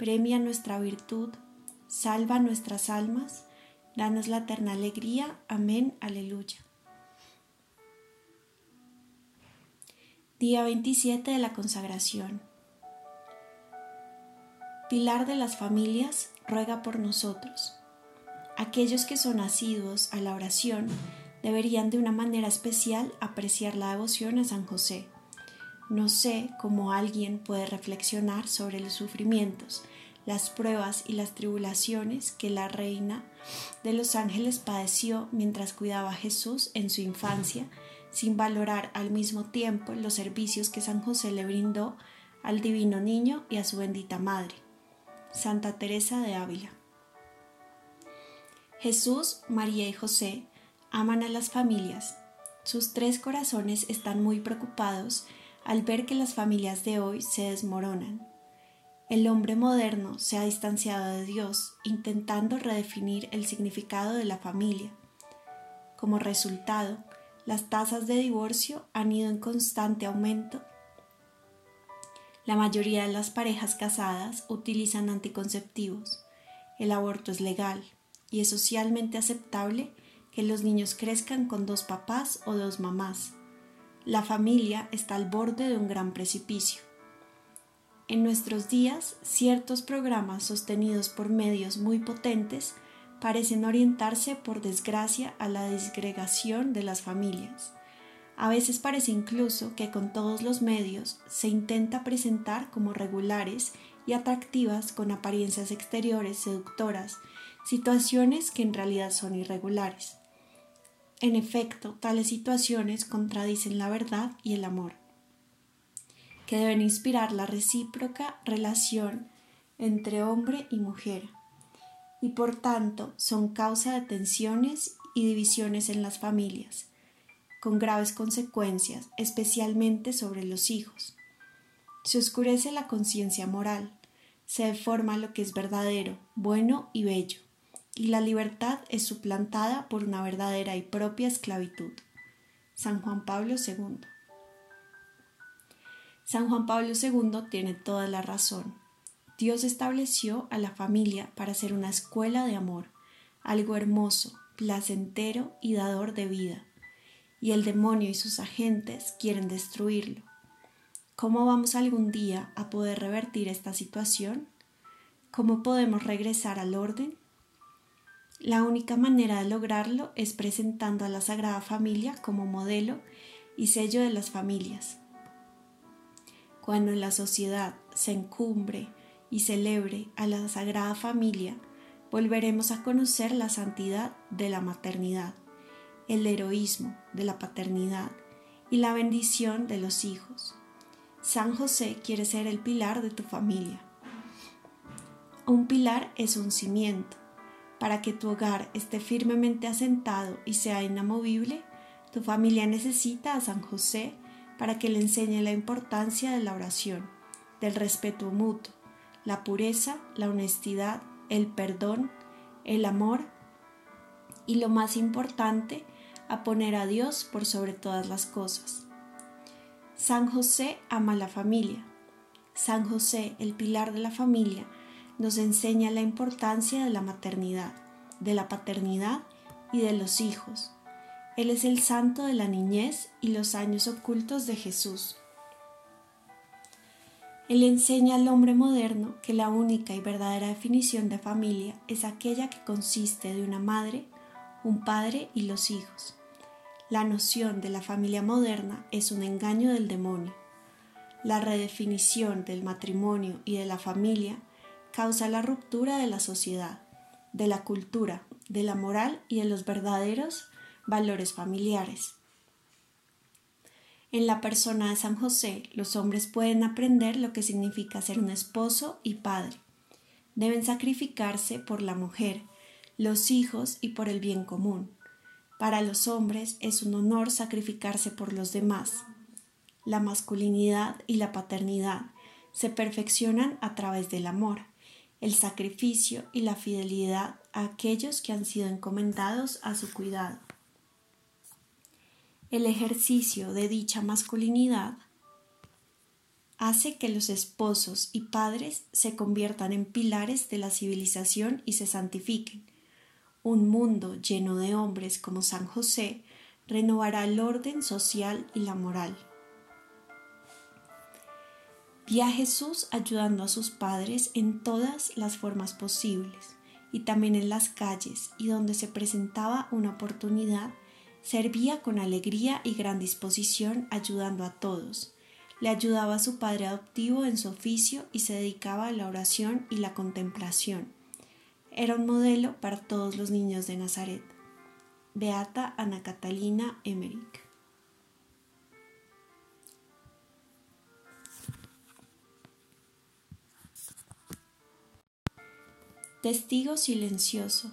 premia nuestra virtud, salva nuestras almas, danos la eterna alegría. Amén, aleluya. Día 27 de la consagración. Pilar de las familias, ruega por nosotros. Aquellos que son asiduos a la oración deberían de una manera especial apreciar la devoción a San José no sé cómo alguien puede reflexionar sobre los sufrimientos, las pruebas y las tribulaciones que la reina de los ángeles padeció mientras cuidaba a Jesús en su infancia, sin valorar al mismo tiempo los servicios que San José le brindó al divino niño y a su bendita madre. Santa Teresa de Ávila. Jesús, María y José aman a las familias. Sus tres corazones están muy preocupados al ver que las familias de hoy se desmoronan. El hombre moderno se ha distanciado de Dios intentando redefinir el significado de la familia. Como resultado, las tasas de divorcio han ido en constante aumento. La mayoría de las parejas casadas utilizan anticonceptivos. El aborto es legal y es socialmente aceptable que los niños crezcan con dos papás o dos mamás la familia está al borde de un gran precipicio. En nuestros días, ciertos programas sostenidos por medios muy potentes parecen orientarse por desgracia a la disgregación de las familias. A veces parece incluso que con todos los medios se intenta presentar como regulares y atractivas con apariencias exteriores seductoras, situaciones que en realidad son irregulares. En efecto, tales situaciones contradicen la verdad y el amor, que deben inspirar la recíproca relación entre hombre y mujer, y por tanto son causa de tensiones y divisiones en las familias, con graves consecuencias, especialmente sobre los hijos. Se oscurece la conciencia moral, se deforma lo que es verdadero, bueno y bello y la libertad es suplantada por una verdadera y propia esclavitud. San Juan Pablo II. San Juan Pablo II tiene toda la razón. Dios estableció a la familia para ser una escuela de amor, algo hermoso, placentero y dador de vida, y el demonio y sus agentes quieren destruirlo. ¿Cómo vamos algún día a poder revertir esta situación? ¿Cómo podemos regresar al orden? La única manera de lograrlo es presentando a la Sagrada Familia como modelo y sello de las familias. Cuando la sociedad se encumbre y celebre a la Sagrada Familia, volveremos a conocer la santidad de la maternidad, el heroísmo de la paternidad y la bendición de los hijos. San José quiere ser el pilar de tu familia. Un pilar es un cimiento para que tu hogar esté firmemente asentado y sea inamovible, tu familia necesita a San José para que le enseñe la importancia de la oración, del respeto mutuo, la pureza, la honestidad, el perdón, el amor y lo más importante, a poner a Dios por sobre todas las cosas. San José ama la familia. San José, el pilar de la familia, nos enseña la importancia de la maternidad, de la paternidad y de los hijos. Él es el santo de la niñez y los años ocultos de Jesús. Él enseña al hombre moderno que la única y verdadera definición de familia es aquella que consiste de una madre, un padre y los hijos. La noción de la familia moderna es un engaño del demonio. La redefinición del matrimonio y de la familia causa la ruptura de la sociedad, de la cultura, de la moral y de los verdaderos valores familiares. En la persona de San José, los hombres pueden aprender lo que significa ser un esposo y padre. Deben sacrificarse por la mujer, los hijos y por el bien común. Para los hombres es un honor sacrificarse por los demás. La masculinidad y la paternidad se perfeccionan a través del amor, el sacrificio y la fidelidad a aquellos que han sido encomendados a su cuidado. El ejercicio de dicha masculinidad hace que los esposos y padres se conviertan en pilares de la civilización y se santifiquen. Un mundo lleno de hombres como San José renovará el orden social y la moral. Vi a Jesús ayudando a sus padres en todas las formas posibles y también en las calles y donde se presentaba una oportunidad Servía con alegría y gran disposición ayudando a todos. Le ayudaba a su padre adoptivo en su oficio y se dedicaba a la oración y la contemplación. Era un modelo para todos los niños de Nazaret. Beata Ana Catalina Emmerich. Testigo silencioso.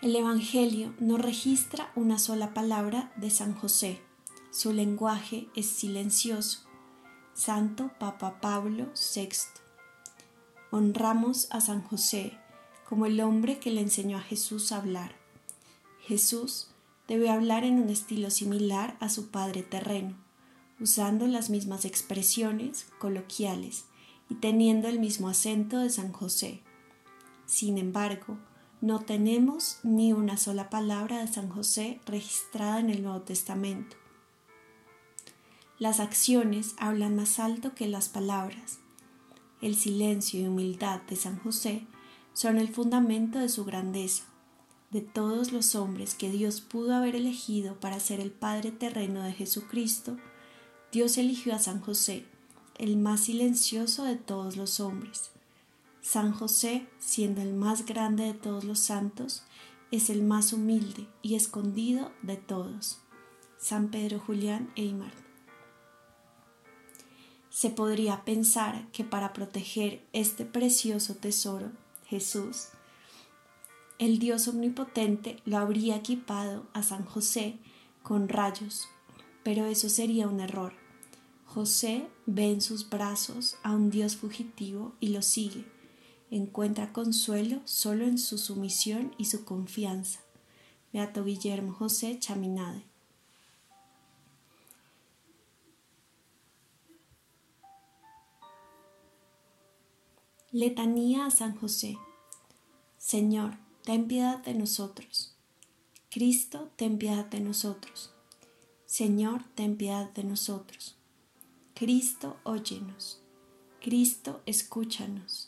El Evangelio no registra una sola palabra de San José. Su lenguaje es silencioso. Santo Papa Pablo VI. Honramos a San José como el hombre que le enseñó a Jesús a hablar. Jesús debe hablar en un estilo similar a su Padre terreno, usando las mismas expresiones coloquiales y teniendo el mismo acento de San José. Sin embargo, no tenemos ni una sola palabra de San José registrada en el Nuevo Testamento. Las acciones hablan más alto que las palabras. El silencio y humildad de San José son el fundamento de su grandeza. De todos los hombres que Dios pudo haber elegido para ser el Padre terreno de Jesucristo, Dios eligió a San José, el más silencioso de todos los hombres. San José, siendo el más grande de todos los santos, es el más humilde y escondido de todos. San Pedro Julián Eymar. Se podría pensar que para proteger este precioso tesoro, Jesús, el Dios omnipotente lo habría equipado a San José con rayos, pero eso sería un error. José ve en sus brazos a un Dios fugitivo y lo sigue encuentra consuelo solo en su sumisión y su confianza. Beato Guillermo José Chaminade. Letanía a San José. Señor, ten piedad de nosotros. Cristo, ten piedad de nosotros. Señor, ten piedad de nosotros. Cristo, óyenos. Cristo, escúchanos.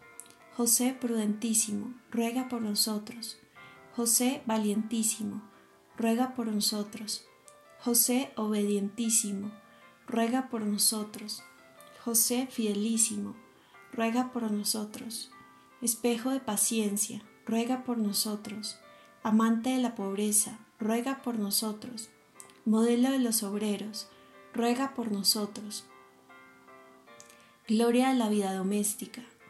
José prudentísimo, ruega por nosotros. José valientísimo, ruega por nosotros. José obedientísimo, ruega por nosotros. José fidelísimo, ruega por nosotros. Espejo de paciencia, ruega por nosotros. Amante de la pobreza, ruega por nosotros. Modelo de los obreros, ruega por nosotros. Gloria de la vida doméstica,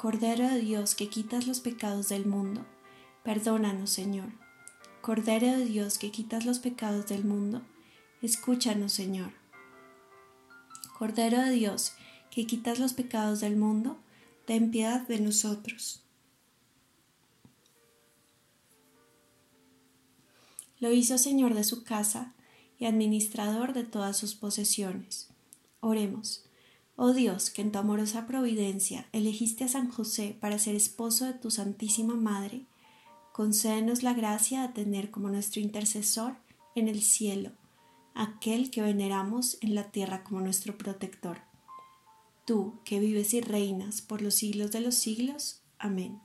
Cordero de Dios que quitas los pecados del mundo, perdónanos, Señor. Cordero de Dios que quitas los pecados del mundo, escúchanos, Señor. Cordero de Dios que quitas los pecados del mundo, ten piedad de nosotros. Lo hizo Señor de su casa y administrador de todas sus posesiones. Oremos. Oh Dios, que en tu amorosa providencia elegiste a San José para ser esposo de tu Santísima Madre, concédenos la gracia de tener como nuestro intercesor en el cielo, aquel que veneramos en la tierra como nuestro protector. Tú, que vives y reinas por los siglos de los siglos. Amén.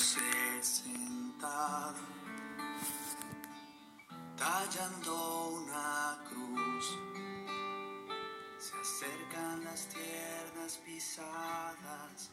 Estaba José sentado, tallando una cruz. Se acercan las tiernas pisadas